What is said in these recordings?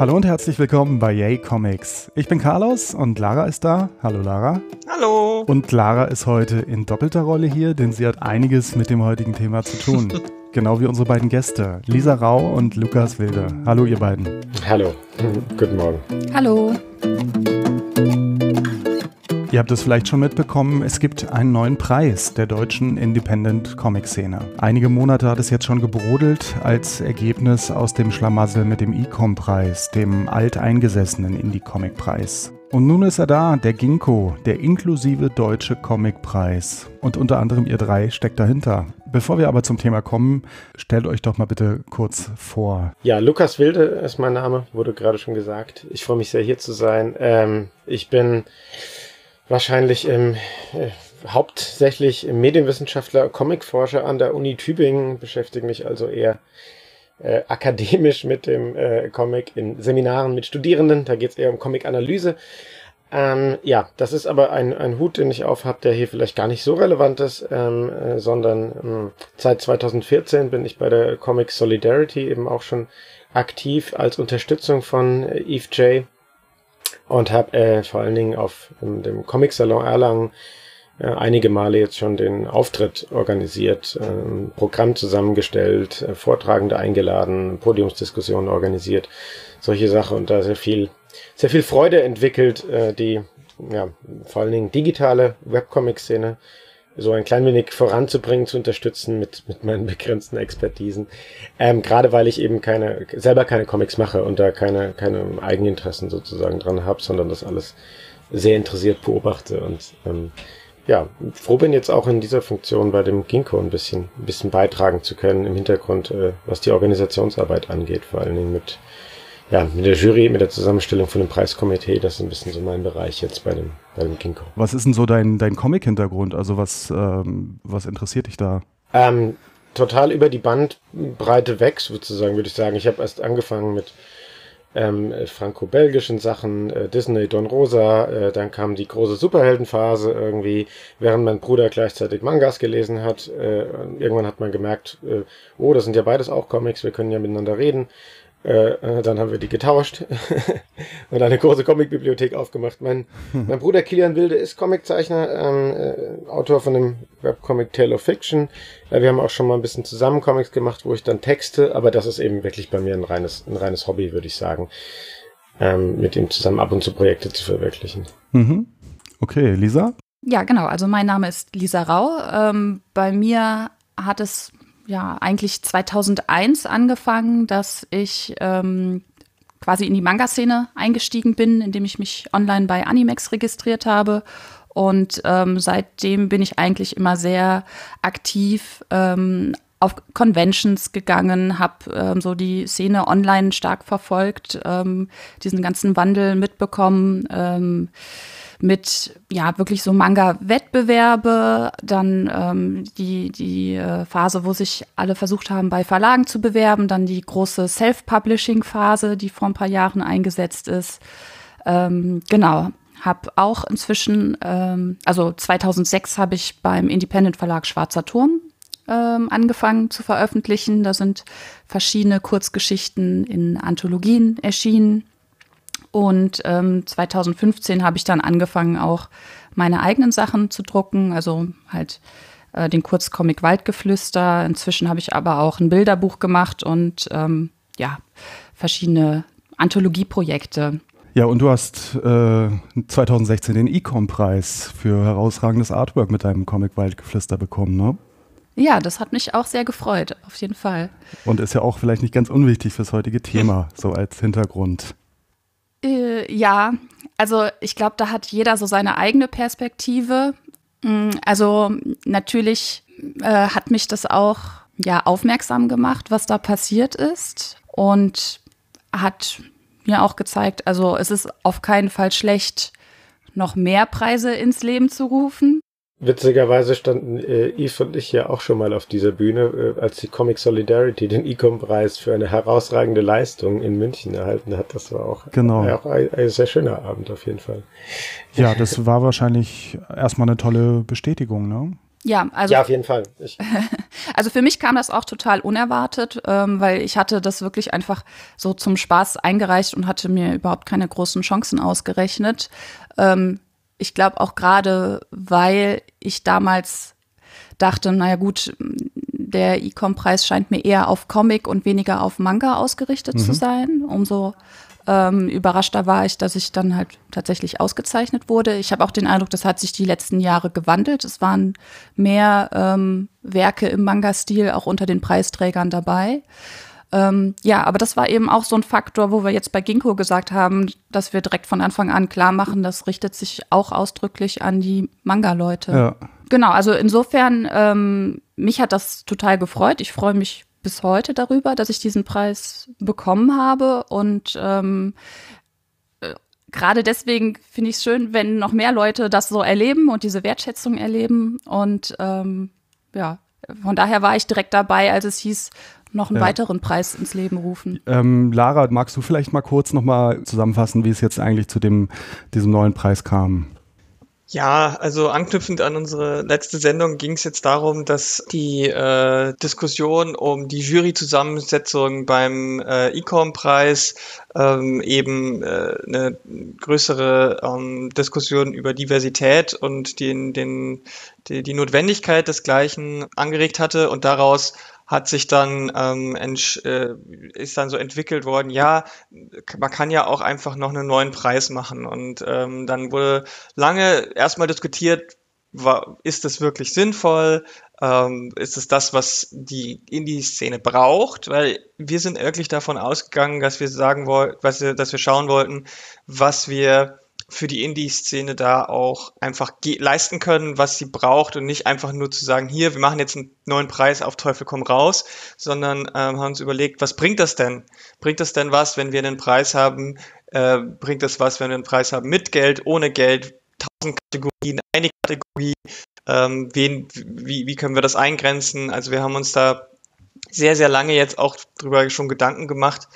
Hallo und herzlich willkommen bei Yay Comics. Ich bin Carlos und Lara ist da. Hallo Lara. Hallo. Und Lara ist heute in doppelter Rolle hier, denn sie hat einiges mit dem heutigen Thema zu tun. genau wie unsere beiden Gäste, Lisa Rau und Lukas Wilde. Hallo ihr beiden. Hallo. Guten Morgen. Hallo. Ihr habt es vielleicht schon mitbekommen, es gibt einen neuen Preis der deutschen Independent-Comic-Szene. Einige Monate hat es jetzt schon gebrodelt als Ergebnis aus dem Schlamassel mit dem Ecom-Preis, dem alteingesessenen Indie-Comic-Preis. Und nun ist er da, der Ginkgo, der inklusive deutsche Comic-Preis. Und unter anderem ihr drei steckt dahinter. Bevor wir aber zum Thema kommen, stellt euch doch mal bitte kurz vor. Ja, Lukas Wilde ist mein Name, wurde gerade schon gesagt. Ich freue mich sehr, hier zu sein. Ähm, ich bin wahrscheinlich ähm, äh, hauptsächlich Medienwissenschaftler, Comicforscher an der Uni Tübingen, beschäftige mich also eher äh, akademisch mit dem äh, Comic in Seminaren mit Studierenden. Da geht es eher um Comic-Analyse. Ähm, ja, das ist aber ein, ein Hut, den ich aufhab, der hier vielleicht gar nicht so relevant ist, ähm, äh, sondern ähm, seit 2014 bin ich bei der Comic Solidarity eben auch schon aktiv als Unterstützung von äh, Eve J und habe äh, vor allen Dingen auf dem Comic Salon Erlangen äh, einige Male jetzt schon den Auftritt organisiert, äh, Programm zusammengestellt, äh, Vortragende eingeladen, Podiumsdiskussionen organisiert, solche Sachen. Und da sehr viel, sehr viel Freude entwickelt, äh, die ja, vor allen Dingen digitale Webcomic-Szene so ein klein wenig voranzubringen, zu unterstützen mit, mit meinen begrenzten Expertisen. Ähm, Gerade weil ich eben keine, selber keine Comics mache und da keine, keine Eigeninteressen sozusagen dran habe, sondern das alles sehr interessiert beobachte und ähm, ja, froh bin jetzt auch in dieser Funktion bei dem Ginkgo ein bisschen, ein bisschen beitragen zu können im Hintergrund, äh, was die Organisationsarbeit angeht, vor allen Dingen mit ja, mit der Jury, mit der Zusammenstellung von dem Preiskomitee, das ist ein bisschen so mein Bereich jetzt bei dem, bei dem Kinko. Was ist denn so dein, dein Comic-Hintergrund? Also was, ähm, was interessiert dich da? Ähm, total über die Bandbreite weg, sozusagen, würde ich sagen. Ich habe erst angefangen mit ähm, franco-belgischen Sachen, äh, Disney, Don Rosa, äh, dann kam die große Superheldenphase irgendwie, während mein Bruder gleichzeitig Mangas gelesen hat. Äh, irgendwann hat man gemerkt, äh, oh, das sind ja beides auch Comics, wir können ja miteinander reden. Äh, äh, dann haben wir die getauscht und eine große Comicbibliothek aufgemacht. Mein, mein Bruder Kilian Wilde ist Comiczeichner, ähm, äh, Autor von dem Webcomic Tale of Fiction. Äh, wir haben auch schon mal ein bisschen zusammen Comics gemacht, wo ich dann texte, aber das ist eben wirklich bei mir ein reines, ein reines Hobby, würde ich sagen, ähm, mit ihm zusammen ab und zu Projekte zu verwirklichen. Mhm. Okay, Lisa? Ja, genau. Also mein Name ist Lisa Rau. Ähm, bei mir hat es ja eigentlich 2001 angefangen, dass ich ähm, quasi in die Manga-Szene eingestiegen bin, indem ich mich online bei Animex registriert habe. Und ähm, seitdem bin ich eigentlich immer sehr aktiv ähm, auf Conventions gegangen, habe ähm, so die Szene online stark verfolgt, ähm, diesen ganzen Wandel mitbekommen. Ähm, mit ja wirklich so Manga-Wettbewerbe, dann ähm, die, die äh, Phase, wo sich alle versucht haben, bei Verlagen zu bewerben, dann die große Self-Publishing-Phase, die vor ein paar Jahren eingesetzt ist. Ähm, genau, habe auch inzwischen, ähm, also 2006 habe ich beim Independent Verlag Schwarzer Turm ähm, angefangen zu veröffentlichen. Da sind verschiedene Kurzgeschichten in Anthologien erschienen. Und ähm, 2015 habe ich dann angefangen, auch meine eigenen Sachen zu drucken, also halt äh, den Kurzcomic Waldgeflüster. Inzwischen habe ich aber auch ein Bilderbuch gemacht und ähm, ja, verschiedene Anthologieprojekte. Ja, und du hast äh, 2016 den Ecom-Preis für herausragendes Artwork mit deinem Comic Waldgeflüster bekommen, ne? Ja, das hat mich auch sehr gefreut, auf jeden Fall. Und ist ja auch vielleicht nicht ganz unwichtig fürs heutige Thema, so als Hintergrund. Äh, ja, also ich glaube, da hat jeder so seine eigene Perspektive. Mm, also natürlich äh, hat mich das auch ja aufmerksam gemacht, was da passiert ist und hat mir auch gezeigt, also es ist auf keinen Fall schlecht, noch mehr Preise ins Leben zu rufen. Witzigerweise standen äh, Yves und ich ja auch schon mal auf dieser Bühne, äh, als die Comic Solidarity den Ecom-Preis für eine herausragende Leistung in München erhalten hat. Das war auch, genau. äh, auch ein, ein, sehr schöner Abend auf jeden Fall. Ja, das war wahrscheinlich erstmal eine tolle Bestätigung, ne? Ja, also. Ja, auf jeden Fall. Ich also für mich kam das auch total unerwartet, ähm, weil ich hatte das wirklich einfach so zum Spaß eingereicht und hatte mir überhaupt keine großen Chancen ausgerechnet. Ähm, ich glaube auch gerade, weil ich damals dachte, naja gut, der E-Com-Preis scheint mir eher auf Comic und weniger auf Manga ausgerichtet mhm. zu sein. Umso ähm, überraschter war ich, dass ich dann halt tatsächlich ausgezeichnet wurde. Ich habe auch den Eindruck, das hat sich die letzten Jahre gewandelt. Es waren mehr ähm, Werke im Manga-Stil auch unter den Preisträgern dabei. Ähm, ja, aber das war eben auch so ein Faktor, wo wir jetzt bei Ginkgo gesagt haben, dass wir direkt von Anfang an klar machen, das richtet sich auch ausdrücklich an die Manga-Leute. Ja. Genau, also insofern, ähm, mich hat das total gefreut. Ich freue mich bis heute darüber, dass ich diesen Preis bekommen habe und ähm, äh, gerade deswegen finde ich es schön, wenn noch mehr Leute das so erleben und diese Wertschätzung erleben. Und ähm, ja, von daher war ich direkt dabei, als es hieß, noch einen ja. weiteren Preis ins Leben rufen. Ähm, Lara, magst du vielleicht mal kurz nochmal zusammenfassen, wie es jetzt eigentlich zu dem, diesem neuen Preis kam? Ja, also anknüpfend an unsere letzte Sendung ging es jetzt darum, dass die äh, Diskussion um die Juryzusammensetzung beim äh, Ecom-Preis ähm, eben äh, eine größere ähm, Diskussion über Diversität und den, den, die, die Notwendigkeit desgleichen angeregt hatte und daraus hat sich dann ähm, äh, ist dann so entwickelt worden, ja, man kann ja auch einfach noch einen neuen Preis machen. Und ähm, dann wurde lange erstmal diskutiert, war, ist das wirklich sinnvoll? Ähm, ist es das, was die Indie-Szene braucht? Weil wir sind wirklich davon ausgegangen, dass wir sagen wollten, dass wir schauen wollten, was wir für die Indie-Szene da auch einfach leisten können, was sie braucht und nicht einfach nur zu sagen, hier, wir machen jetzt einen neuen Preis auf Teufel komm raus, sondern ähm, haben uns überlegt, was bringt das denn? Bringt das denn was, wenn wir einen Preis haben? Äh, bringt das was, wenn wir einen Preis haben mit Geld, ohne Geld? Tausend Kategorien, eine Kategorie, ähm, wen, wie, wie können wir das eingrenzen? Also wir haben uns da sehr, sehr lange jetzt auch drüber schon Gedanken gemacht,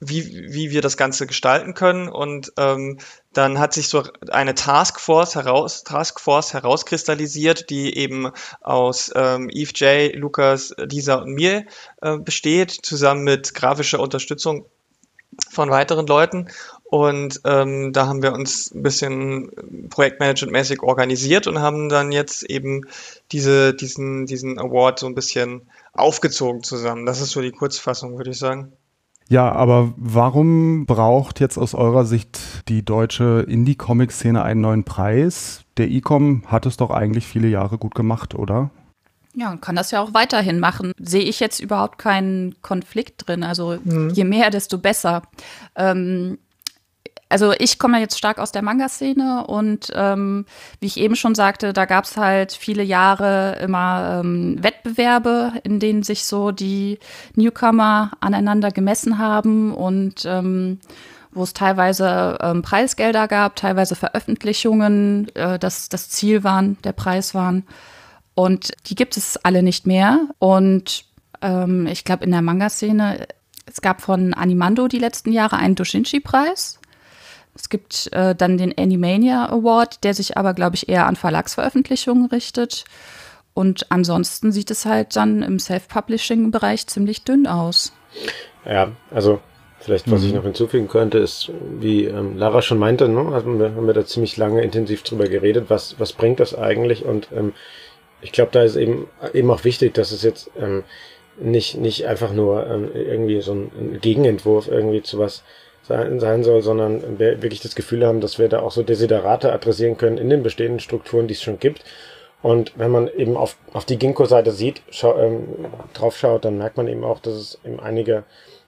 wie, wie wir das Ganze gestalten können. Und ähm, dann hat sich so eine Taskforce heraus, Taskforce herauskristallisiert, die eben aus ähm, Eve J, Lukas, Lisa und mir äh, besteht, zusammen mit grafischer Unterstützung von weiteren Leuten. Und ähm, da haben wir uns ein bisschen projektmanagementmäßig organisiert und haben dann jetzt eben diese, diesen, diesen Award so ein bisschen aufgezogen zusammen. Das ist so die Kurzfassung, würde ich sagen. Ja, aber warum braucht jetzt aus eurer Sicht die deutsche Indie-Comic-Szene einen neuen Preis? Der E-Com hat es doch eigentlich viele Jahre gut gemacht, oder? Ja, und kann das ja auch weiterhin machen. Sehe ich jetzt überhaupt keinen Konflikt drin. Also mhm. je mehr, desto besser. Ähm, also ich komme ja jetzt stark aus der Manga-Szene und ähm, wie ich eben schon sagte, da gab es halt viele Jahre immer ähm, Wettbewerbe, in denen sich so die Newcomer aneinander gemessen haben und ähm, wo es teilweise ähm, Preisgelder gab, teilweise Veröffentlichungen, äh, das das Ziel waren, der Preis waren. Und die gibt es alle nicht mehr. Und ähm, ich glaube, in der Manga-Szene, es gab von Animando die letzten Jahre einen Doshinshi-Preis. Es gibt äh, dann den Animania Award, der sich aber, glaube ich, eher an Verlagsveröffentlichungen richtet. Und ansonsten sieht es halt dann im Self-Publishing-Bereich ziemlich dünn aus. Ja, also vielleicht, was mhm. ich noch hinzufügen könnte, ist, wie ähm, Lara schon meinte, ne, haben, wir, haben wir da ziemlich lange intensiv drüber geredet, was, was bringt das eigentlich? Und ähm, ich glaube, da ist eben, eben auch wichtig, dass es jetzt ähm, nicht, nicht einfach nur ähm, irgendwie so ein Gegenentwurf irgendwie zu was sein, sein soll, sondern wir wirklich das Gefühl haben, dass wir da auch so Desiderate adressieren können in den bestehenden Strukturen, die es schon gibt. Und wenn man eben auf, auf die Ginkgo-Seite sieht, schau, ähm, drauf schaut, dann merkt man eben auch, dass es eben einige,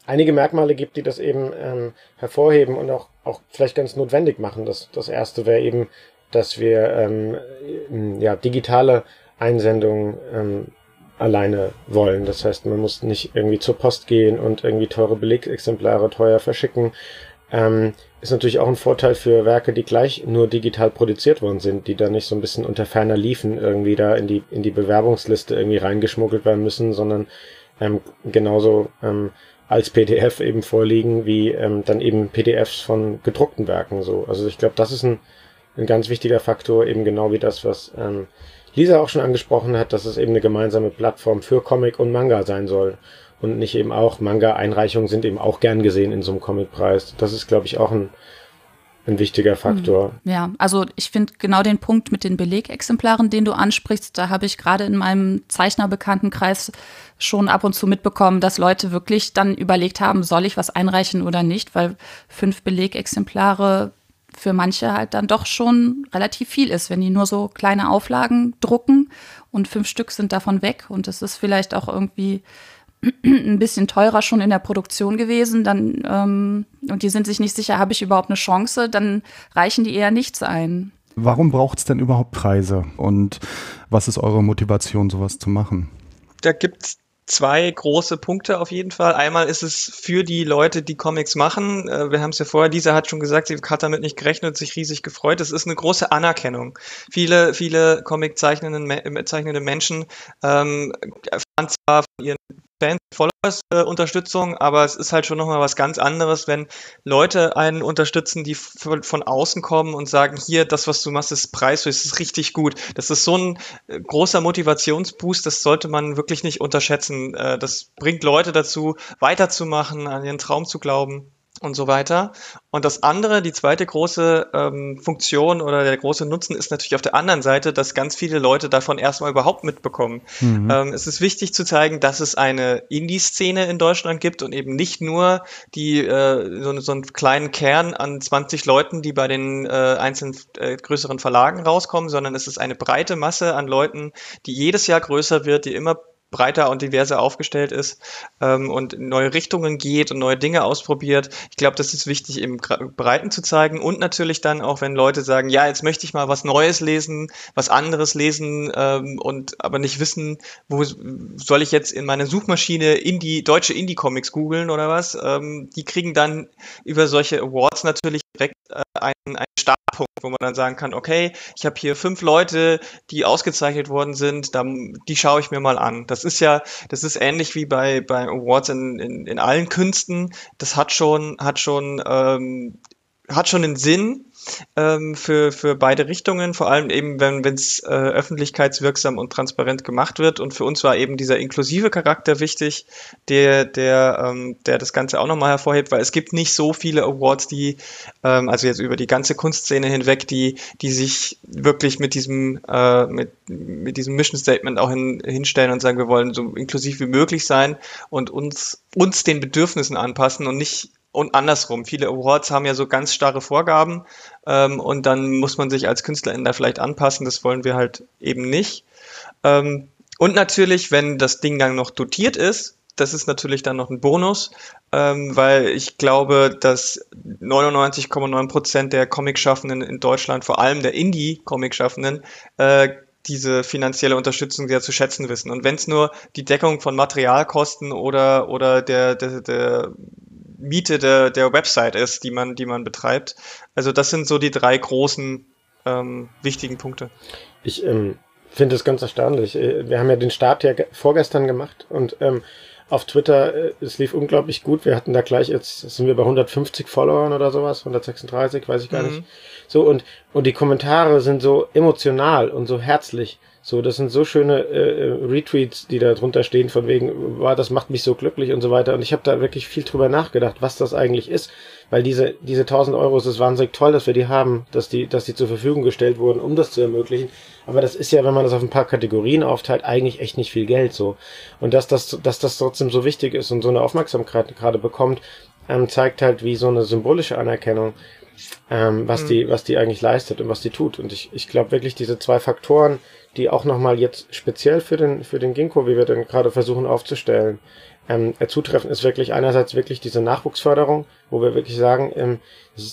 einige Merkmale gibt, die das eben ähm, hervorheben und auch, auch vielleicht ganz notwendig machen. Das, das erste wäre eben, dass wir ähm, ja, digitale Einsendungen ähm, alleine wollen. Das heißt, man muss nicht irgendwie zur Post gehen und irgendwie teure Belegexemplare teuer verschicken. Ähm, ist natürlich auch ein Vorteil für Werke, die gleich nur digital produziert worden sind, die da nicht so ein bisschen unter ferner liefen irgendwie da in die, in die Bewerbungsliste irgendwie reingeschmuggelt werden müssen, sondern ähm, genauso ähm, als PDF eben vorliegen, wie ähm, dann eben PDFs von gedruckten Werken so. Also ich glaube, das ist ein, ein ganz wichtiger Faktor, eben genau wie das, was ähm, Lisa auch schon angesprochen hat, dass es eben eine gemeinsame Plattform für Comic und Manga sein soll. Und nicht eben auch Manga-Einreichungen sind eben auch gern gesehen in so einem Comicpreis. Das ist, glaube ich, auch ein, ein wichtiger Faktor. Mhm. Ja, also ich finde genau den Punkt mit den Belegexemplaren, den du ansprichst, da habe ich gerade in meinem Zeichnerbekanntenkreis schon ab und zu mitbekommen, dass Leute wirklich dann überlegt haben, soll ich was einreichen oder nicht, weil fünf Belegexemplare für manche halt dann doch schon relativ viel ist, wenn die nur so kleine Auflagen drucken und fünf Stück sind davon weg und es ist vielleicht auch irgendwie ein bisschen teurer schon in der Produktion gewesen, dann ähm, und die sind sich nicht sicher, habe ich überhaupt eine Chance, dann reichen die eher nichts ein. Warum braucht es denn überhaupt Preise und was ist eure Motivation, sowas zu machen? Da gibt es zwei große Punkte auf jeden Fall. Einmal ist es für die Leute, die Comics machen. Äh, wir haben es ja vorher, dieser hat schon gesagt, sie hat damit nicht gerechnet, sich riesig gefreut. Es ist eine große Anerkennung. Viele, viele Comic zeichnende Menschen ähm, erfahren zwar von ihren Fans, Followers äh, Unterstützung, aber es ist halt schon nochmal was ganz anderes, wenn Leute einen unterstützen, die von außen kommen und sagen, hier, das, was du machst, ist preiswert, das ist richtig gut. Das ist so ein äh, großer Motivationsboost, das sollte man wirklich nicht unterschätzen. Äh, das bringt Leute dazu, weiterzumachen, an ihren Traum zu glauben und so weiter. Und das andere, die zweite große ähm, Funktion oder der große Nutzen ist natürlich auf der anderen Seite, dass ganz viele Leute davon erstmal überhaupt mitbekommen. Mhm. Ähm, es ist wichtig zu zeigen, dass es eine Indie-Szene in Deutschland gibt und eben nicht nur die äh, so, so einen kleinen Kern an 20 Leuten, die bei den äh, einzelnen äh, größeren Verlagen rauskommen, sondern es ist eine breite Masse an Leuten, die jedes Jahr größer wird, die immer breiter und diverser aufgestellt ist ähm, und neue Richtungen geht und neue Dinge ausprobiert. Ich glaube, das ist wichtig, im Breiten zu zeigen und natürlich dann auch, wenn Leute sagen, ja, jetzt möchte ich mal was Neues lesen, was anderes lesen ähm, und aber nicht wissen, wo soll ich jetzt in meine Suchmaschine Indie, deutsche Indie-Comics googeln oder was. Ähm, die kriegen dann über solche Awards natürlich direkt äh, einen, einen Startpunkt, wo man dann sagen kann, okay, ich habe hier fünf Leute, die ausgezeichnet worden sind, dann, die schaue ich mir mal an. Das ist ja, das ist ähnlich wie bei, bei Awards in, in, in allen Künsten. Das hat schon, hat schon, ähm, hat schon einen Sinn, ähm, für, für beide Richtungen, vor allem eben, wenn es äh, öffentlichkeitswirksam und transparent gemacht wird. Und für uns war eben dieser inklusive Charakter wichtig, der, der, ähm, der das Ganze auch nochmal hervorhebt, weil es gibt nicht so viele Awards, die, ähm, also jetzt über die ganze Kunstszene hinweg, die, die sich wirklich mit diesem, äh, mit, mit diesem Mission Statement auch hin, hinstellen und sagen, wir wollen so inklusiv wie möglich sein und uns, uns den Bedürfnissen anpassen und nicht und andersrum. Viele Awards haben ja so ganz starre Vorgaben ähm, und dann muss man sich als Künstlerin da vielleicht anpassen. Das wollen wir halt eben nicht. Ähm, und natürlich, wenn das Ding dann noch dotiert ist, das ist natürlich dann noch ein Bonus, ähm, weil ich glaube, dass 99,9 Prozent der Comic-Schaffenden in Deutschland, vor allem der Indie-Comic-Schaffenden, äh, diese finanzielle Unterstützung sehr zu schätzen wissen. Und wenn es nur die Deckung von Materialkosten oder, oder der, der, der Miete der, der Website ist, die man, die man betreibt. Also das sind so die drei großen ähm, wichtigen Punkte. Ich ähm, finde es ganz erstaunlich. Äh, wir haben ja den Start ja vorgestern gemacht und ähm, auf Twitter, äh, es lief unglaublich gut. Wir hatten da gleich, jetzt sind wir bei 150 Followern oder sowas, 136, weiß ich gar mhm. nicht. So, und, und die Kommentare sind so emotional und so herzlich. So, das sind so schöne äh, äh, Retweets, die da drunter stehen, von wegen, war, das macht mich so glücklich und so weiter. Und ich habe da wirklich viel drüber nachgedacht, was das eigentlich ist, weil diese diese 1000 Euro, es ist wahnsinnig toll, dass wir die haben, dass die dass die zur Verfügung gestellt wurden, um das zu ermöglichen. Aber das ist ja, wenn man das auf ein paar Kategorien aufteilt, eigentlich echt nicht viel Geld so. Und dass das dass das trotzdem so wichtig ist und so eine Aufmerksamkeit gerade bekommt, ähm, zeigt halt, wie so eine symbolische Anerkennung ähm, was mhm. die, was die eigentlich leistet und was die tut. Und ich, ich glaube wirklich, diese zwei Faktoren, die auch nochmal jetzt speziell für den, für den Ginkgo, wie wir den gerade versuchen aufzustellen, ähm, zutreffen, ist wirklich einerseits wirklich diese Nachwuchsförderung, wo wir wirklich sagen, ähm,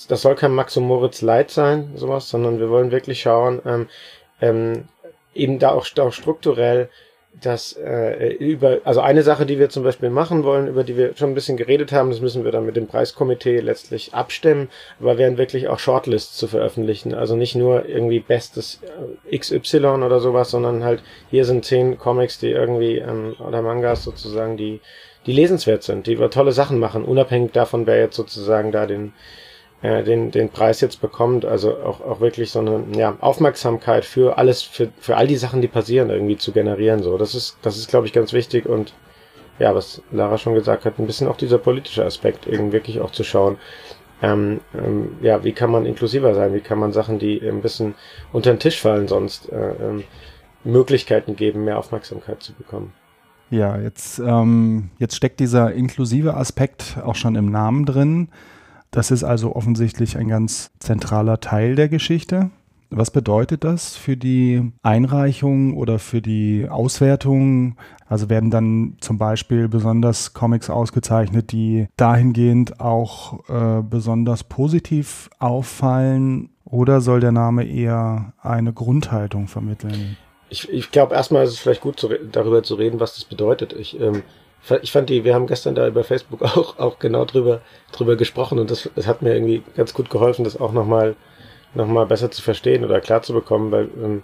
das, soll kein Max und Moritz Leid sein, sowas, sondern wir wollen wirklich schauen, ähm, ähm, eben da auch, auch strukturell dass äh, über, also eine Sache, die wir zum Beispiel machen wollen, über die wir schon ein bisschen geredet haben, das müssen wir dann mit dem Preiskomitee letztlich abstimmen, aber wären wirklich auch Shortlists zu veröffentlichen. Also nicht nur irgendwie bestes äh, XY oder sowas, sondern halt hier sind zehn Comics, die irgendwie ähm, oder Mangas sozusagen, die die lesenswert sind, die tolle Sachen machen, unabhängig davon, wer jetzt sozusagen da den äh, den, den Preis jetzt bekommt. Also auch, auch wirklich so eine ja, Aufmerksamkeit für alles, für, für all die Sachen, die passieren, irgendwie zu generieren. So, das ist, das ist, glaube ich, ganz wichtig und ja, was Lara schon gesagt hat, ein bisschen auch dieser politische Aspekt, eben wirklich auch zu schauen, ähm, ähm, ja, wie kann man inklusiver sein, wie kann man Sachen, die ein bisschen unter den Tisch fallen, sonst äh, ähm, Möglichkeiten geben, mehr Aufmerksamkeit zu bekommen. Ja, jetzt, ähm, jetzt steckt dieser inklusive Aspekt auch schon im Namen drin. Das ist also offensichtlich ein ganz zentraler Teil der Geschichte. Was bedeutet das für die Einreichung oder für die Auswertung? Also werden dann zum Beispiel besonders Comics ausgezeichnet, die dahingehend auch äh, besonders positiv auffallen? Oder soll der Name eher eine Grundhaltung vermitteln? Ich, ich glaube, erstmal ist es vielleicht gut, zu, darüber zu reden, was das bedeutet. Ich, ähm, ich fand die, wir haben gestern da über Facebook auch, auch genau drüber, drüber gesprochen und das, das hat mir irgendwie ganz gut geholfen, das auch nochmal mal noch mal besser zu verstehen oder klar zu bekommen, weil ähm,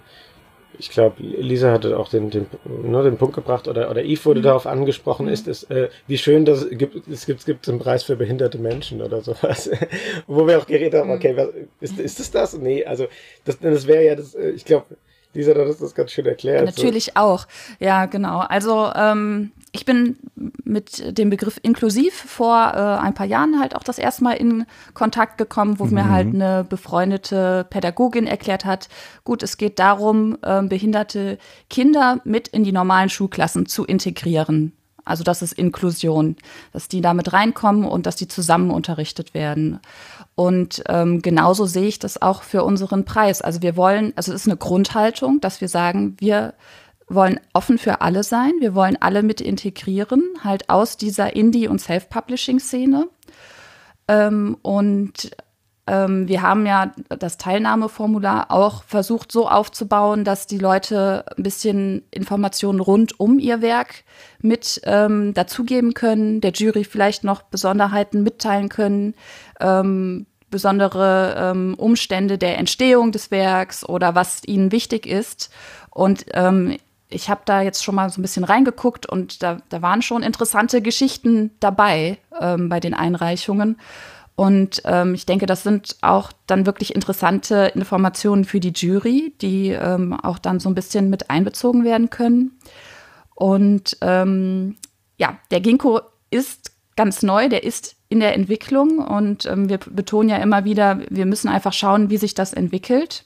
ich glaube, Lisa hatte auch den, den, ne, den Punkt gebracht oder, oder Yves wurde mhm. darauf angesprochen, mhm. ist es, äh, wie schön das gibt, es gibt, es gibt einen Preis für behinderte Menschen oder sowas. Wo wir auch geredet haben, mhm. okay, was, ist, ist das das? Nee, also das, das wäre ja das, äh, ich glaube, Lisa, du hast das ganz schön erklärt. Natürlich so. auch, ja, genau. Also ähm, ich bin mit dem Begriff inklusiv vor äh, ein paar Jahren halt auch das erste Mal in Kontakt gekommen, wo mhm. mir halt eine befreundete Pädagogin erklärt hat, gut, es geht darum, äh, behinderte Kinder mit in die normalen Schulklassen zu integrieren. Also das ist Inklusion, dass die damit reinkommen und dass die zusammen unterrichtet werden. Und ähm, genauso sehe ich das auch für unseren Preis. Also wir wollen, also es ist eine Grundhaltung, dass wir sagen, wir wollen offen für alle sein, wir wollen alle mit integrieren, halt aus dieser Indie- und Self-Publishing-Szene. Ähm, und ähm, wir haben ja das Teilnahmeformular auch versucht so aufzubauen, dass die Leute ein bisschen Informationen rund um ihr Werk mit ähm, dazugeben können, der Jury vielleicht noch Besonderheiten mitteilen können, ähm, besondere ähm, Umstände der Entstehung des Werks oder was ihnen wichtig ist. Und ähm, ich habe da jetzt schon mal so ein bisschen reingeguckt und da, da waren schon interessante Geschichten dabei ähm, bei den Einreichungen. Und ähm, ich denke, das sind auch dann wirklich interessante Informationen für die Jury, die ähm, auch dann so ein bisschen mit einbezogen werden können. Und ähm, ja, der Ginkgo ist ganz neu, der ist in der Entwicklung und ähm, wir betonen ja immer wieder, wir müssen einfach schauen, wie sich das entwickelt.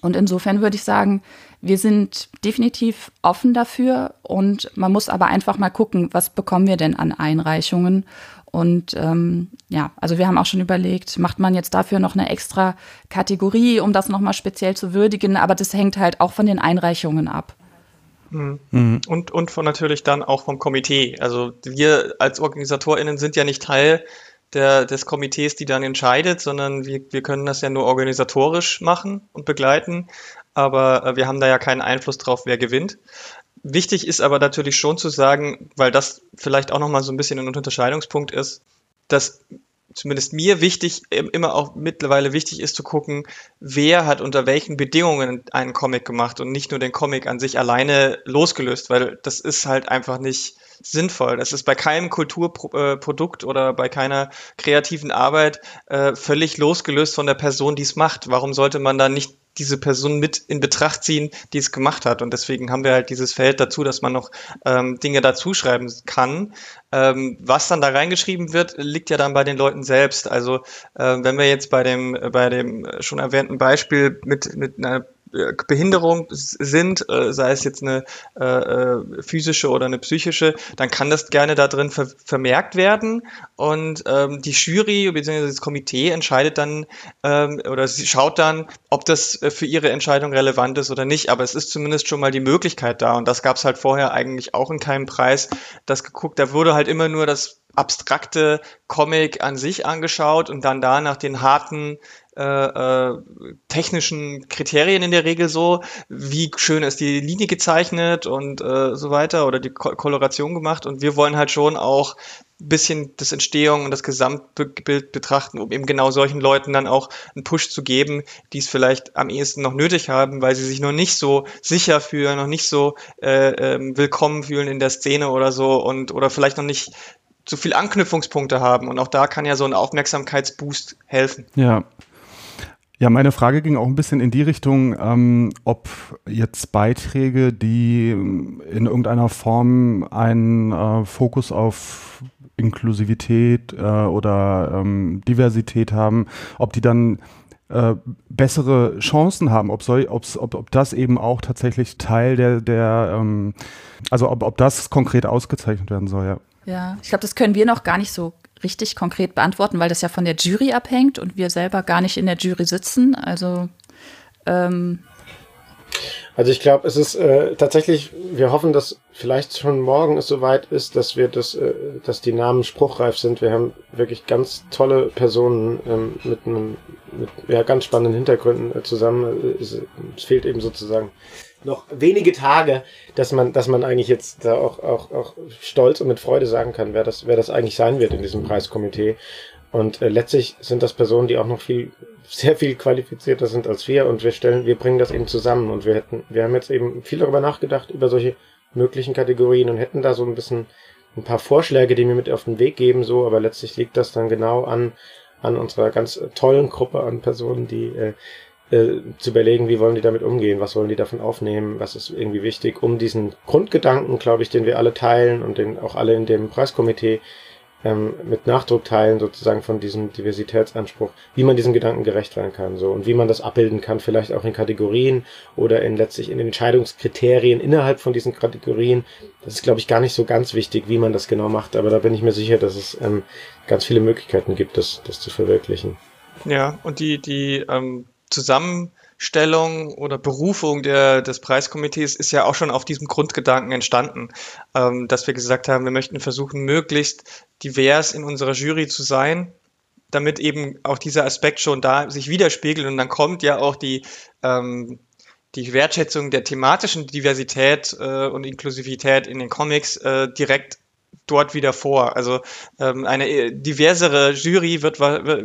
Und insofern würde ich sagen, wir sind definitiv offen dafür und man muss aber einfach mal gucken, was bekommen wir denn an Einreichungen und ähm, ja, also wir haben auch schon überlegt, macht man jetzt dafür noch eine extra Kategorie, um das nochmal speziell zu würdigen, aber das hängt halt auch von den Einreichungen ab. Mhm. Mhm. Und, und von natürlich dann auch vom Komitee. Also wir als OrganisatorInnen sind ja nicht Teil der, des Komitees, die dann entscheidet, sondern wir, wir können das ja nur organisatorisch machen und begleiten. Aber äh, wir haben da ja keinen Einfluss drauf, wer gewinnt. Wichtig ist aber natürlich schon zu sagen, weil das vielleicht auch nochmal so ein bisschen ein Unterscheidungspunkt ist, dass zumindest mir wichtig, immer auch mittlerweile wichtig ist zu gucken, wer hat unter welchen Bedingungen einen Comic gemacht und nicht nur den Comic an sich alleine losgelöst, weil das ist halt einfach nicht sinnvoll. Das ist bei keinem Kulturprodukt oder bei keiner kreativen Arbeit äh, völlig losgelöst von der Person, die es macht. Warum sollte man da nicht diese Person mit in Betracht ziehen, die es gemacht hat. Und deswegen haben wir halt dieses Feld dazu, dass man noch ähm, Dinge dazu schreiben kann. Ähm, was dann da reingeschrieben wird, liegt ja dann bei den Leuten selbst. Also äh, wenn wir jetzt bei dem, bei dem schon erwähnten Beispiel mit, mit einer äh, Behinderung sind, äh, sei es jetzt eine äh, äh, physische oder eine psychische, dann kann das gerne da drin ver vermerkt werden. Und ähm, die Jury bzw. das Komitee entscheidet dann ähm, oder sie schaut dann, ob das für ihre Entscheidung relevant ist oder nicht, aber es ist zumindest schon mal die Möglichkeit da. Und das gab es halt vorher eigentlich auch in keinem Preis, das geguckt, da wurde halt immer nur das abstrakte Comic an sich angeschaut und dann da nach den harten äh, äh, technischen Kriterien in der Regel so, wie schön ist die Linie gezeichnet und äh, so weiter oder die Ko Koloration gemacht. Und wir wollen halt schon auch ein bisschen das Entstehung und das Gesamtbild betrachten, um eben genau solchen Leuten dann auch einen Push zu geben, die es vielleicht am ehesten noch nötig haben, weil sie sich noch nicht so sicher fühlen, noch nicht so äh, äh, willkommen fühlen in der Szene oder so und oder vielleicht noch nicht zu viel Anknüpfungspunkte haben. Und auch da kann ja so ein Aufmerksamkeitsboost helfen. Ja. Ja, meine Frage ging auch ein bisschen in die Richtung, ähm, ob jetzt Beiträge, die in irgendeiner Form einen äh, Fokus auf Inklusivität äh, oder ähm, Diversität haben, ob die dann äh, bessere Chancen haben, ob, soll, ob, ob das eben auch tatsächlich Teil der, der ähm, also ob, ob das konkret ausgezeichnet werden soll, ja. Ja, ich glaube, das können wir noch gar nicht so richtig konkret beantworten, weil das ja von der Jury abhängt und wir selber gar nicht in der Jury sitzen. Also ähm, also ich glaube, es ist äh, tatsächlich, wir hoffen, dass vielleicht schon morgen es soweit ist, dass wir das, äh, dass die Namen spruchreif sind. Wir haben wirklich ganz tolle Personen ähm, mit einem, mit ja, ganz spannenden Hintergründen äh, zusammen. Es, es fehlt eben sozusagen noch wenige Tage, dass man, dass man eigentlich jetzt da auch, auch, auch stolz und mit Freude sagen kann, wer das, wer das eigentlich sein wird in diesem Preiskomitee. Und äh, letztlich sind das Personen, die auch noch viel sehr viel qualifizierter sind als wir. Und wir stellen, wir bringen das eben zusammen. Und wir hätten, wir haben jetzt eben viel darüber nachgedacht, über solche möglichen Kategorien und hätten da so ein bisschen ein paar Vorschläge, die wir mit auf den Weg geben, so, aber letztlich liegt das dann genau an, an unserer ganz tollen Gruppe an Personen, die äh, äh, zu überlegen, wie wollen die damit umgehen, was wollen die davon aufnehmen, was ist irgendwie wichtig, um diesen Grundgedanken, glaube ich, den wir alle teilen und den auch alle in dem Preiskomitee ähm, mit Nachdruck teilen, sozusagen von diesem Diversitätsanspruch, wie man diesem Gedanken gerecht werden kann, so und wie man das abbilden kann, vielleicht auch in Kategorien oder in letztlich in Entscheidungskriterien innerhalb von diesen Kategorien. Das ist, glaube ich, gar nicht so ganz wichtig, wie man das genau macht, aber da bin ich mir sicher, dass es ähm, ganz viele Möglichkeiten gibt, das, das zu verwirklichen. Ja, und die, die ähm, zusammen Stellung oder Berufung der, des Preiskomitees ist ja auch schon auf diesem Grundgedanken entstanden, ähm, dass wir gesagt haben, wir möchten versuchen, möglichst divers in unserer Jury zu sein, damit eben auch dieser Aspekt schon da sich widerspiegelt. Und dann kommt ja auch die, ähm, die Wertschätzung der thematischen Diversität äh, und Inklusivität in den Comics äh, direkt dort wieder vor. Also ähm, eine äh, diversere Jury wird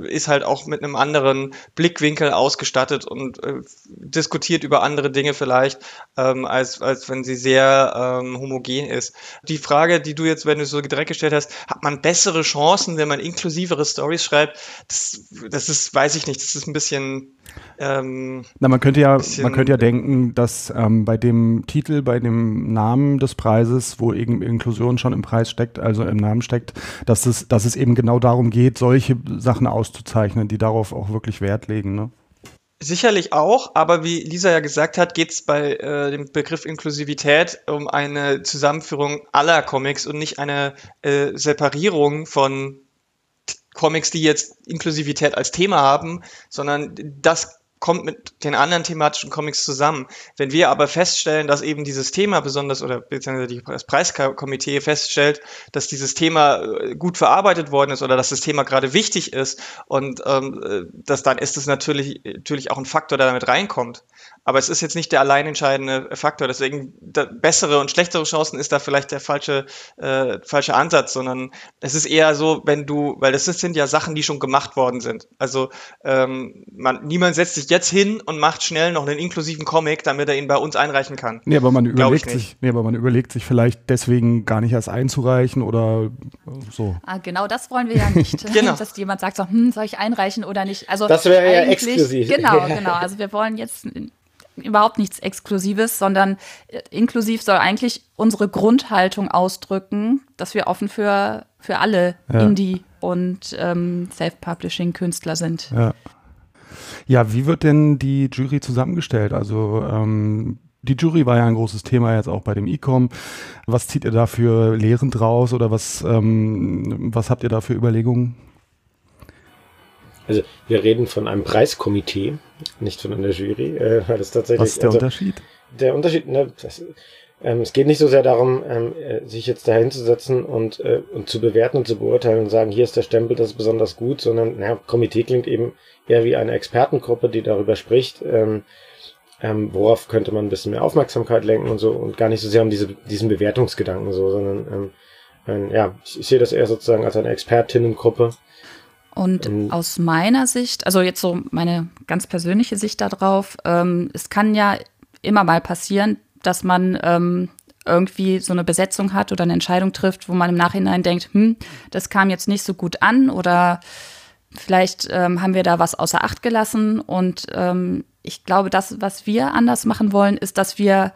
ist halt auch mit einem anderen Blickwinkel ausgestattet und äh, diskutiert über andere Dinge vielleicht, ähm, als, als wenn sie sehr ähm, homogen ist. Die Frage, die du jetzt, wenn du so direkt gestellt hast, hat man bessere Chancen, wenn man inklusivere Stories schreibt? Das, das ist, weiß ich nicht, das ist ein bisschen ähm, Na, man könnte ja, man könnte ja denken, dass ähm, bei dem Titel, bei dem Namen des Preises, wo eben Inklusion schon im Preis steckt, also im Namen steckt, dass es, dass es eben genau darum geht, solche Sachen auszuzeichnen, die darauf auch wirklich Wert legen. Ne? Sicherlich auch, aber wie Lisa ja gesagt hat, geht es bei äh, dem Begriff Inklusivität um eine Zusammenführung aller Comics und nicht eine äh, Separierung von Comics, die jetzt Inklusivität als Thema haben, sondern das kommt mit den anderen thematischen Comics zusammen. Wenn wir aber feststellen, dass eben dieses Thema besonders oder beziehungsweise das Preiskomitee feststellt, dass dieses Thema äh, gut verarbeitet worden ist oder dass das Thema gerade wichtig ist und ähm, äh, dass dann ist es natürlich natürlich auch ein Faktor, der damit reinkommt. Aber es ist jetzt nicht der allein entscheidende Faktor. Deswegen bessere und schlechtere Chancen ist da vielleicht der falsche, äh, falsche Ansatz, sondern es ist eher so, wenn du, weil das sind ja Sachen, die schon gemacht worden sind. Also ähm, man, niemand setzt sich jetzt hin und macht schnell noch einen inklusiven Comic, damit er ihn bei uns einreichen kann. Nee, aber man überlegt sich, nee, aber man überlegt sich vielleicht deswegen gar nicht erst einzureichen oder so. Ah, genau das wollen wir ja nicht. genau. Dass jemand sagt so, hm, soll ich einreichen oder nicht? Also das wäre ja exklusiv. Genau, genau. Also wir wollen jetzt überhaupt nichts Exklusives, sondern äh, inklusiv soll eigentlich unsere Grundhaltung ausdrücken, dass wir offen für, für alle ja. Indie- und ähm, Self-Publishing-Künstler sind. Ja. ja, wie wird denn die Jury zusammengestellt? Also ähm, die Jury war ja ein großes Thema jetzt auch bei dem E-Com. Was zieht ihr da für Lehren draus oder was, ähm, was habt ihr da für Überlegungen? Also wir reden von einem Preiskomitee, nicht von einer Jury, äh, weil das tatsächlich. Was ist der also, Unterschied? Der Unterschied, ne, das, ähm, es geht nicht so sehr darum, ähm, äh, sich jetzt dahin zu setzen und, äh, und zu bewerten und zu beurteilen und sagen, hier ist der Stempel, das ist besonders gut, sondern na, Komitee klingt eben eher wie eine Expertengruppe, die darüber spricht, ähm, ähm, worauf könnte man ein bisschen mehr Aufmerksamkeit lenken und so und gar nicht so sehr um diese, diesen Bewertungsgedanken so, sondern ähm, ähm, ja, ich, ich sehe das eher sozusagen als eine Expertinnengruppe, und mhm. aus meiner Sicht, also jetzt so meine ganz persönliche Sicht darauf, ähm, es kann ja immer mal passieren, dass man ähm, irgendwie so eine Besetzung hat oder eine Entscheidung trifft, wo man im Nachhinein denkt, hm, das kam jetzt nicht so gut an oder vielleicht ähm, haben wir da was außer Acht gelassen. Und ähm, ich glaube, das, was wir anders machen wollen, ist, dass wir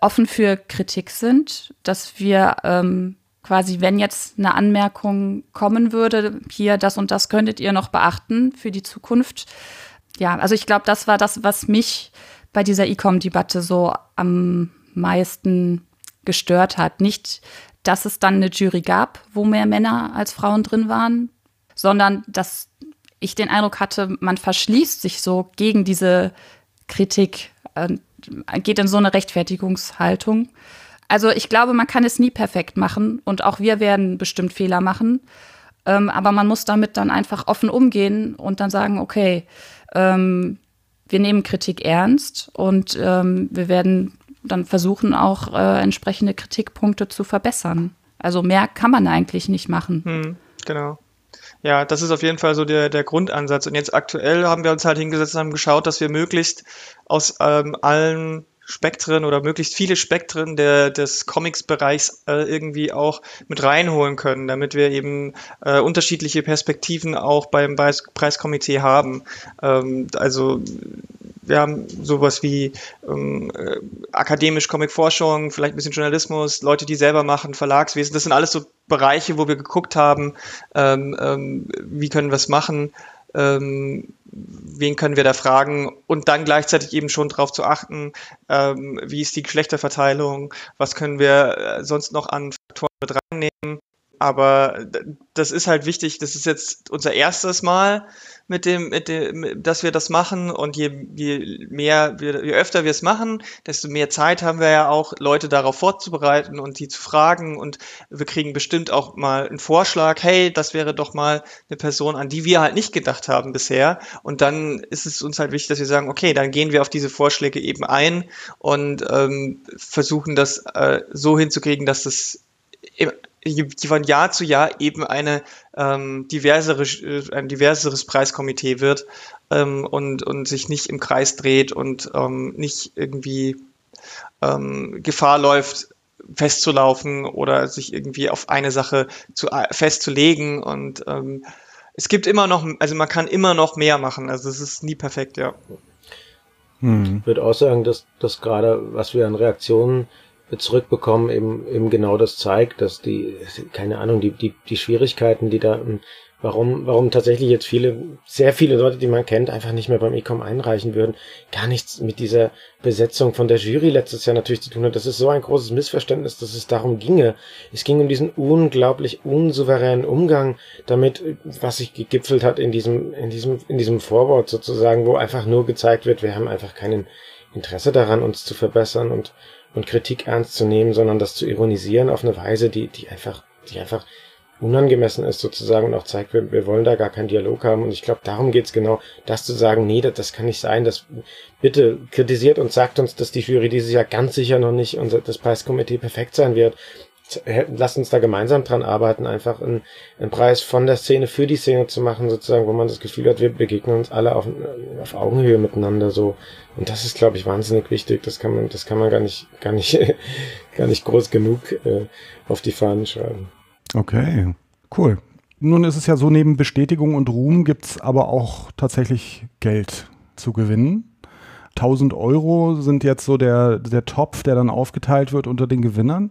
offen für Kritik sind, dass wir ähm, quasi, wenn jetzt eine Anmerkung kommen würde, hier das und das könntet ihr noch beachten für die Zukunft. Ja, also ich glaube, das war das, was mich bei dieser E-Com-Debatte so am meisten gestört hat. Nicht, dass es dann eine Jury gab, wo mehr Männer als Frauen drin waren, sondern dass ich den Eindruck hatte, man verschließt sich so gegen diese Kritik, äh, geht in so eine Rechtfertigungshaltung. Also ich glaube, man kann es nie perfekt machen und auch wir werden bestimmt Fehler machen. Ähm, aber man muss damit dann einfach offen umgehen und dann sagen, okay, ähm, wir nehmen Kritik ernst und ähm, wir werden dann versuchen, auch äh, entsprechende Kritikpunkte zu verbessern. Also mehr kann man eigentlich nicht machen. Hm, genau. Ja, das ist auf jeden Fall so der, der Grundansatz. Und jetzt aktuell haben wir uns halt hingesetzt und haben geschaut, dass wir möglichst aus ähm, allen Spektren oder möglichst viele Spektren der, des Comics-Bereichs äh, irgendwie auch mit reinholen können, damit wir eben äh, unterschiedliche Perspektiven auch beim Preis Preiskomitee haben. Ähm, also wir haben sowas wie ähm, äh, akademisch Comic-Forschung, vielleicht ein bisschen Journalismus, Leute, die selber machen, Verlagswesen. Das sind alles so Bereiche, wo wir geguckt haben, ähm, ähm, wie können wir es machen ähm, wen können wir da fragen? Und dann gleichzeitig eben schon darauf zu achten, ähm, wie ist die Geschlechterverteilung, was können wir äh, sonst noch an Faktoren mit reinnehmen. Aber das ist halt wichtig, das ist jetzt unser erstes Mal, mit dem, mit dem, dass wir das machen und je, je mehr, wir, je öfter wir es machen, desto mehr Zeit haben wir ja auch, Leute darauf vorzubereiten und die zu fragen. Und wir kriegen bestimmt auch mal einen Vorschlag, hey, das wäre doch mal eine Person, an die wir halt nicht gedacht haben bisher. Und dann ist es uns halt wichtig, dass wir sagen, okay, dann gehen wir auf diese Vorschläge eben ein und ähm, versuchen das äh, so hinzukriegen, dass das von Jahr zu Jahr eben eine ähm, diversere, äh, ein diverseres Preiskomitee wird ähm, und, und sich nicht im Kreis dreht und ähm, nicht irgendwie ähm, Gefahr läuft, festzulaufen oder sich irgendwie auf eine Sache zu, äh, festzulegen. Und ähm, es gibt immer noch, also man kann immer noch mehr machen. Also es ist nie perfekt, ja. Hm. Ich würde auch sagen, dass das gerade, was wir an Reaktionen zurückbekommen, eben, eben genau das zeigt, dass die, keine Ahnung, die, die, die Schwierigkeiten, die da, warum, warum tatsächlich jetzt viele, sehr viele Leute, die man kennt, einfach nicht mehr beim Ecom einreichen würden, gar nichts mit dieser Besetzung von der Jury letztes Jahr natürlich zu tun hat. Das ist so ein großes Missverständnis, dass es darum ginge. Es ging um diesen unglaublich unsouveränen Umgang damit, was sich gegipfelt hat in diesem, in diesem, in diesem Vorwort sozusagen, wo einfach nur gezeigt wird, wir haben einfach keinen Interesse daran, uns zu verbessern und und Kritik ernst zu nehmen, sondern das zu ironisieren auf eine Weise, die, die einfach, die einfach unangemessen ist sozusagen und auch zeigt, wir, wir wollen da gar keinen Dialog haben. Und ich glaube, darum geht's genau, das zu sagen, nee, das, das kann nicht sein. Das bitte kritisiert und sagt uns, dass die Jury dieses Jahr ganz sicher noch nicht unser das Preiskomitee perfekt sein wird lasst uns da gemeinsam dran arbeiten, einfach einen, einen, Preis von der Szene für die Szene zu machen, sozusagen, wo man das Gefühl hat, wir begegnen uns alle auf, auf Augenhöhe miteinander, so. Und das ist, glaube ich, wahnsinnig wichtig. Das kann man, das kann man gar nicht, gar nicht, gar nicht groß genug äh, auf die Fahnen schreiben. Okay, cool. Nun ist es ja so, neben Bestätigung und Ruhm gibt's aber auch tatsächlich Geld zu gewinnen. 1000 Euro sind jetzt so der, der Topf, der dann aufgeteilt wird unter den Gewinnern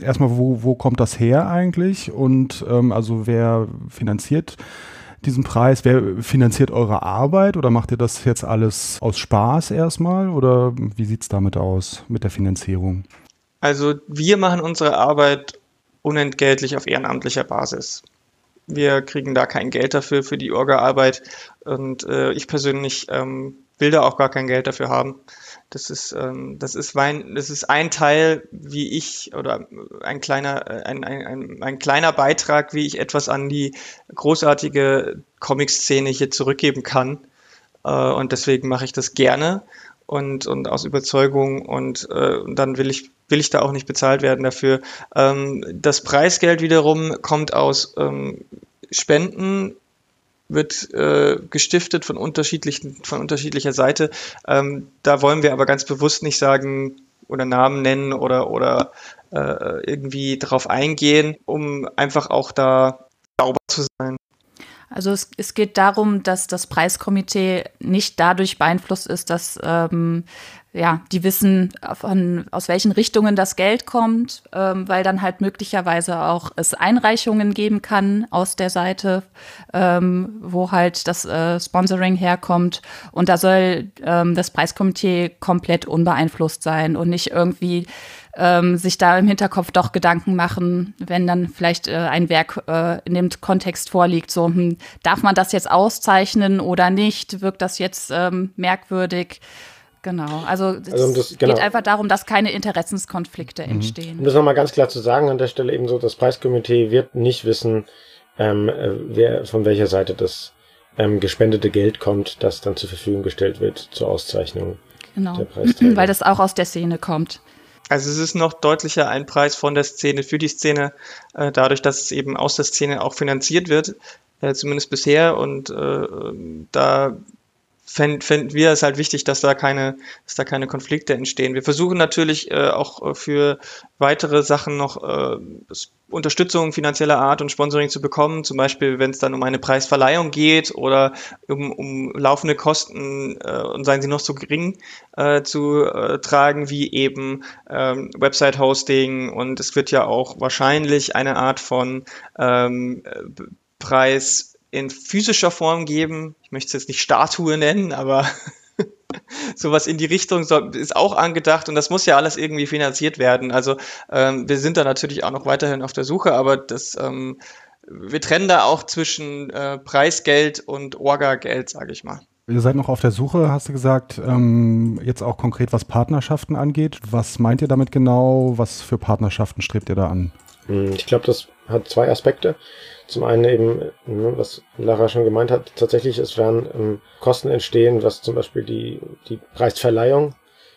erstmal, wo, wo kommt das her eigentlich? Und ähm, also wer finanziert diesen Preis? Wer finanziert eure Arbeit oder macht ihr das jetzt alles aus Spaß erstmal? Oder wie sieht es damit aus mit der Finanzierung? Also wir machen unsere Arbeit unentgeltlich auf ehrenamtlicher Basis. Wir kriegen da kein Geld dafür für die Orga-Arbeit und äh, ich persönlich ähm, will da auch gar kein Geld dafür haben. Das ist, ähm, das ist mein, das ist ein Teil, wie ich, oder ein kleiner, äh, ein, ein, ein, ein kleiner Beitrag, wie ich etwas an die großartige Comic-Szene hier zurückgeben kann. Äh, und deswegen mache ich das gerne und, und aus Überzeugung und äh, dann will ich, will ich da auch nicht bezahlt werden dafür. Ähm, das Preisgeld wiederum kommt aus ähm, Spenden wird äh, gestiftet von unterschiedlichen, von unterschiedlicher Seite. Ähm, da wollen wir aber ganz bewusst nicht sagen, oder Namen nennen oder, oder äh, irgendwie darauf eingehen, um einfach auch da sauber zu sein. Also es, es, geht darum, dass das Preiskomitee nicht dadurch beeinflusst ist, dass ähm, ja, die wissen, von, aus welchen Richtungen das Geld kommt, ähm, weil dann halt möglicherweise auch es Einreichungen geben kann aus der Seite, ähm, wo halt das äh, Sponsoring herkommt. Und da soll ähm, das Preiskomitee komplett unbeeinflusst sein und nicht irgendwie ähm, sich da im Hinterkopf doch Gedanken machen, wenn dann vielleicht äh, ein Werk äh, in dem Kontext vorliegt, so hm, darf man das jetzt auszeichnen oder nicht, wirkt das jetzt ähm, merkwürdig. Genau, also, also es das, genau. geht einfach darum, dass keine Interessenskonflikte mhm. entstehen. Um das nochmal ganz klar zu sagen, an der Stelle eben so, das Preiskomitee wird nicht wissen, ähm, äh, wer von welcher Seite das ähm, gespendete Geld kommt, das dann zur Verfügung gestellt wird zur Auszeichnung genau. der Preisträger. Weil das auch aus der Szene kommt. Also es ist noch deutlicher ein Preis von der Szene für die Szene, äh, dadurch, dass es eben aus der Szene auch finanziert wird, äh, zumindest bisher. Und äh, da fänden fänd wir es halt wichtig, dass da keine, dass da keine Konflikte entstehen. Wir versuchen natürlich äh, auch äh, für weitere Sachen noch äh, Unterstützung finanzieller Art und Sponsoring zu bekommen, zum Beispiel wenn es dann um eine Preisverleihung geht oder um, um laufende Kosten äh, und seien sie noch so gering äh, zu äh, tragen wie eben ähm, Website-Hosting und es wird ja auch wahrscheinlich eine Art von ähm, Preis in physischer Form geben. Ich möchte es jetzt nicht Statue nennen, aber sowas in die Richtung ist auch angedacht und das muss ja alles irgendwie finanziert werden. Also ähm, wir sind da natürlich auch noch weiterhin auf der Suche, aber das, ähm, wir trennen da auch zwischen äh, Preisgeld und Orga-Geld, sage ich mal. Ihr seid noch auf der Suche, hast du gesagt, ähm, jetzt auch konkret was Partnerschaften angeht. Was meint ihr damit genau? Was für Partnerschaften strebt ihr da an? Hm, ich glaube, das hat zwei Aspekte. Zum einen eben, ne, was Lara schon gemeint hat, tatsächlich, es werden ähm, Kosten entstehen, was zum Beispiel die, die Preisverleihung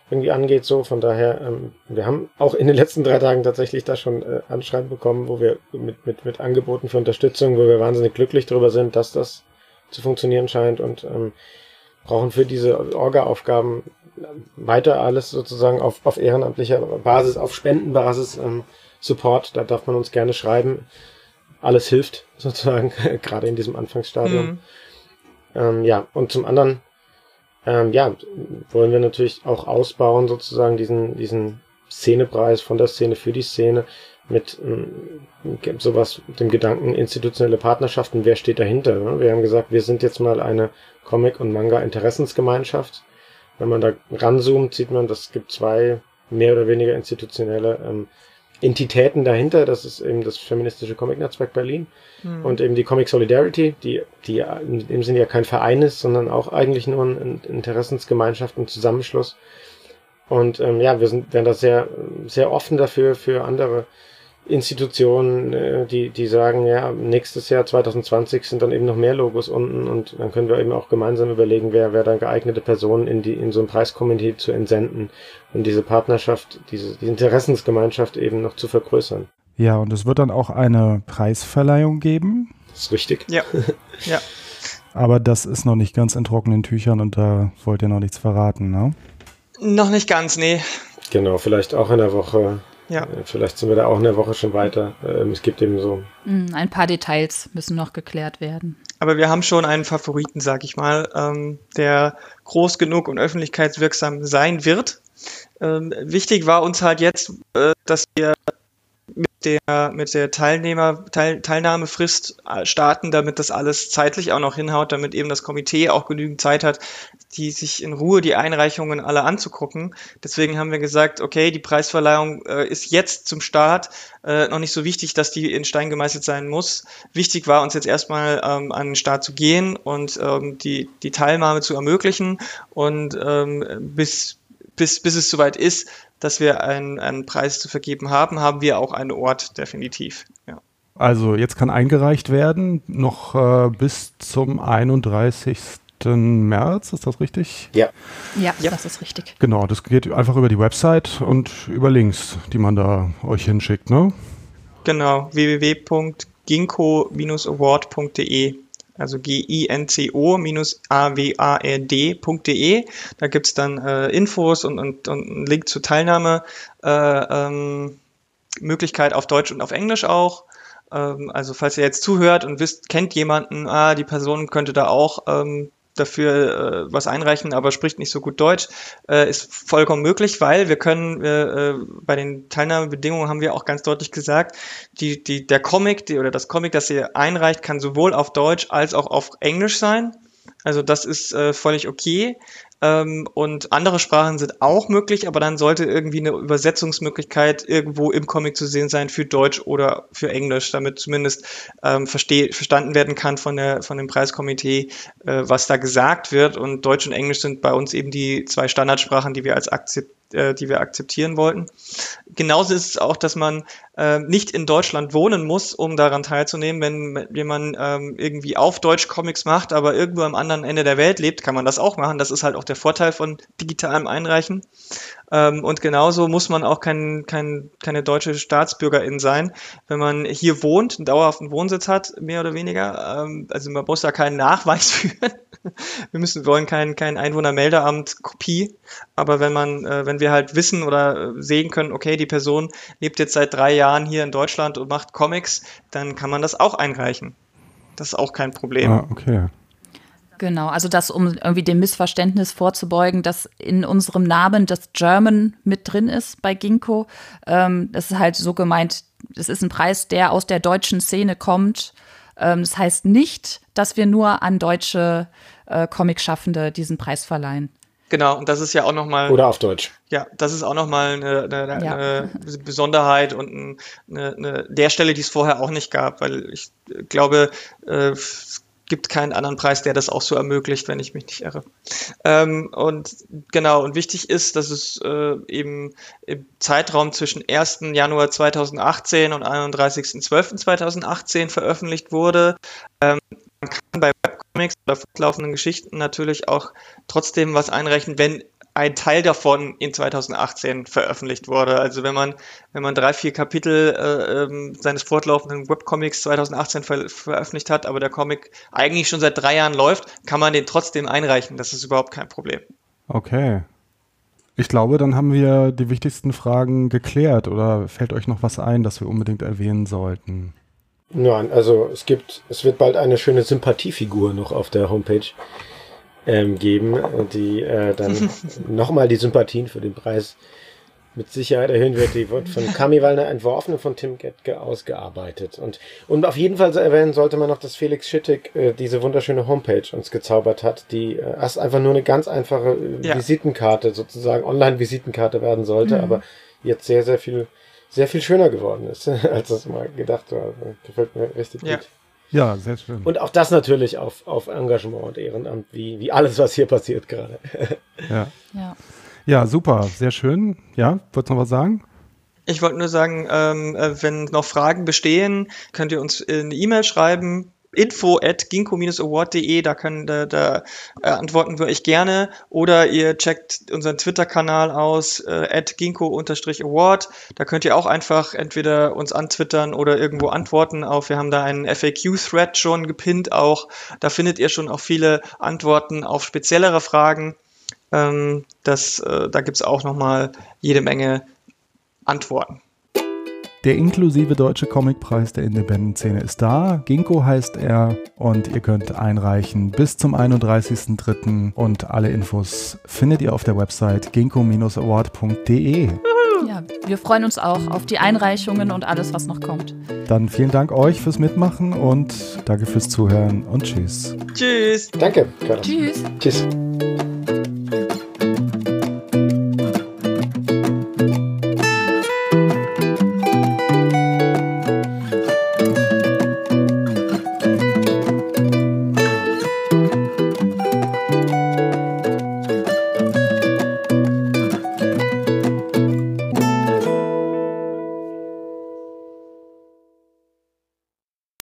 irgendwie angeht, so. Von daher, ähm, wir haben auch in den letzten drei Tagen tatsächlich da schon äh, Anschreiben bekommen, wo wir mit, mit, mit Angeboten für Unterstützung, wo wir wahnsinnig glücklich darüber sind, dass das zu funktionieren scheint und ähm, brauchen für diese Orga-Aufgaben weiter alles sozusagen auf, auf ehrenamtlicher Basis, auf Spendenbasis ähm, Support. Da darf man uns gerne schreiben alles hilft, sozusagen, gerade in diesem Anfangsstadium. Mhm. Ähm, ja, und zum anderen, ähm, ja, wollen wir natürlich auch ausbauen, sozusagen, diesen, diesen Szenepreis von der Szene für die Szene mit ähm, sowas, dem Gedanken institutionelle Partnerschaften, wer steht dahinter? Ne? Wir haben gesagt, wir sind jetzt mal eine Comic- und Manga-Interessensgemeinschaft. Wenn man da ranzoomt, sieht man, das gibt zwei mehr oder weniger institutionelle ähm, Entitäten dahinter. Das ist eben das feministische Comic-Netzwerk Berlin mhm. und eben die Comic Solidarity, die, die in dem Sinne ja kein Verein ist, sondern auch eigentlich nur ein Interessensgemeinschaft und Zusammenschluss. Und ähm, ja, wir sind, werden da sehr, sehr offen dafür, für andere Institutionen, äh, die, die sagen, ja, nächstes Jahr 2020 sind dann eben noch mehr Logos unten und dann können wir eben auch gemeinsam überlegen, wer, wer dann geeignete Personen in die, in so ein Preiskomitee zu entsenden und diese Partnerschaft, diese, die Interessensgemeinschaft eben noch zu vergrößern. Ja, und es wird dann auch eine Preisverleihung geben. Das ist richtig. Ja. ja. Aber das ist noch nicht ganz in trockenen Tüchern und da wollt ihr noch nichts verraten, ne? Noch nicht ganz, nee. Genau, vielleicht auch in der Woche ja. Äh, vielleicht sind wir da auch in der Woche schon weiter. Ähm, es gibt eben so. Mm, ein paar Details müssen noch geklärt werden. Aber wir haben schon einen Favoriten, sag ich mal, ähm, der groß genug und öffentlichkeitswirksam sein wird. Ähm, wichtig war uns halt jetzt, äh, dass wir der, mit der Teilnehmer, Teil, Teilnahmefrist äh, starten, damit das alles zeitlich auch noch hinhaut, damit eben das Komitee auch genügend Zeit hat, die sich in Ruhe die Einreichungen alle anzugucken. Deswegen haben wir gesagt, okay, die Preisverleihung äh, ist jetzt zum Start äh, noch nicht so wichtig, dass die in Stein gemeißelt sein muss. Wichtig war uns jetzt erstmal ähm, an den Start zu gehen und ähm, die, die Teilnahme zu ermöglichen und ähm, bis, bis, bis es soweit ist, dass wir einen, einen Preis zu vergeben haben, haben wir auch einen Ort definitiv. Ja. Also jetzt kann eingereicht werden, noch äh, bis zum 31. März, ist das richtig? Ja. ja. Ja, das ist richtig. Genau, das geht einfach über die Website und über Links, die man da euch hinschickt, ne? Genau, www.ginkgo-award.de also G-I-N-C-O-A-W-A-R-D.de. Da gibt's dann äh, Infos und, und, und einen Link zur Teilnahme. Äh, ähm, Möglichkeit auf Deutsch und auf Englisch auch. Ähm, also falls ihr jetzt zuhört und wisst, kennt jemanden, ah, die Person könnte da auch ähm, dafür äh, was einreichen, aber spricht nicht so gut Deutsch, äh, ist vollkommen möglich, weil wir können äh, äh, bei den Teilnahmebedingungen haben wir auch ganz deutlich gesagt, die, die, der Comic die, oder das Comic, das ihr einreicht, kann sowohl auf Deutsch als auch auf Englisch sein. Also das ist äh, völlig okay. Ähm, und andere Sprachen sind auch möglich, aber dann sollte irgendwie eine Übersetzungsmöglichkeit irgendwo im Comic zu sehen sein für Deutsch oder für Englisch, damit zumindest ähm, versteh, verstanden werden kann von, der, von dem Preiskomitee, äh, was da gesagt wird. Und Deutsch und Englisch sind bei uns eben die zwei Standardsprachen, die wir als akzept, äh, die wir akzeptieren wollten. Genauso ist es auch, dass man äh, nicht in Deutschland wohnen muss, um daran teilzunehmen. Wenn jemand ähm, irgendwie auf Deutsch Comics macht, aber irgendwo am anderen Ende der Welt lebt, kann man das auch machen. Das ist halt auch der Vorteil von digitalem Einreichen. Ähm, und genauso muss man auch kein, kein, keine deutsche Staatsbürgerin sein, wenn man hier wohnt, einen dauerhaften Wohnsitz hat, mehr oder weniger. Ähm, also man muss da keinen Nachweis führen. wir müssen, wollen kein, kein Einwohnermeldeamt Kopie. Aber wenn man, äh, wenn wir halt wissen oder äh, sehen können, okay, die Person lebt jetzt seit drei Jahren hier in Deutschland und macht Comics, dann kann man das auch einreichen. Das ist auch kein Problem. Ah, okay. Genau, also das, um irgendwie dem Missverständnis vorzubeugen, dass in unserem Namen das German mit drin ist bei Ginkgo. Ähm, das ist halt so gemeint, es ist ein Preis, der aus der deutschen Szene kommt. Ähm, das heißt nicht, dass wir nur an deutsche äh, Comic-Schaffende diesen Preis verleihen. Genau, und das ist ja auch nochmal. Oder auf Deutsch. Ja, das ist auch nochmal eine, eine, ja. eine Besonderheit und eine, eine der Stelle, die es vorher auch nicht gab, weil ich glaube, äh, gibt keinen anderen Preis, der das auch so ermöglicht, wenn ich mich nicht irre. Ähm, und genau, und wichtig ist, dass es äh, eben im Zeitraum zwischen 1. Januar 2018 und 31.12.2018 veröffentlicht wurde. Ähm, man kann bei Webcomics oder fortlaufenden Geschichten natürlich auch trotzdem was einrechnen, wenn ein Teil davon in 2018 veröffentlicht wurde. Also wenn man, wenn man drei, vier Kapitel äh, ähm, seines fortlaufenden Webcomics 2018 ver veröffentlicht hat, aber der Comic eigentlich schon seit drei Jahren läuft, kann man den trotzdem einreichen. Das ist überhaupt kein Problem. Okay. Ich glaube, dann haben wir die wichtigsten Fragen geklärt. Oder fällt euch noch was ein, das wir unbedingt erwähnen sollten? Nein, also es gibt, es wird bald eine schöne Sympathiefigur noch auf der Homepage ähm, geben, die äh, dann nochmal die Sympathien für den Preis mit Sicherheit erhöhen wird. Die wird von Kami Wallner entworfen und von Tim Getke ausgearbeitet. Und, und auf jeden Fall erwähnen sollte man noch, dass Felix Schittig äh, diese wunderschöne Homepage uns gezaubert hat, die äh, erst einfach nur eine ganz einfache äh, ja. Visitenkarte, sozusagen Online-Visitenkarte werden sollte, mhm. aber jetzt sehr, sehr viel, sehr viel schöner geworden ist, als das mal gedacht war. Gefällt mir richtig ja. gut. Ja, sehr schön. Und auch das natürlich auf, auf Engagement und Ehrenamt, wie, wie alles, was hier passiert gerade. ja. ja. Ja, super, sehr schön. Ja, wolltest du noch was sagen? Ich wollte nur sagen, ähm, äh, wenn noch Fragen bestehen, könnt ihr uns eine E-Mail schreiben info at ginkgo-award.de, da können da, da äh, antworten wir euch gerne. Oder ihr checkt unseren Twitter-Kanal aus, äh, at ginkgo-award. Da könnt ihr auch einfach entweder uns antwittern oder irgendwo antworten auf. Wir haben da einen FAQ-Thread schon gepinnt auch. Da findet ihr schon auch viele Antworten auf speziellere Fragen. Ähm, das, äh, da gibt es auch nochmal jede Menge Antworten. Der inklusive Deutsche Comicpreis der Independent-Szene ist da. Ginkgo heißt er und ihr könnt einreichen bis zum 31.03. und alle Infos findet ihr auf der Website ginkgo-award.de. Ja, wir freuen uns auch auf die Einreichungen und alles, was noch kommt. Dann vielen Dank euch fürs Mitmachen und danke fürs Zuhören und tschüss. Tschüss. Danke. Tschüss. Tschüss.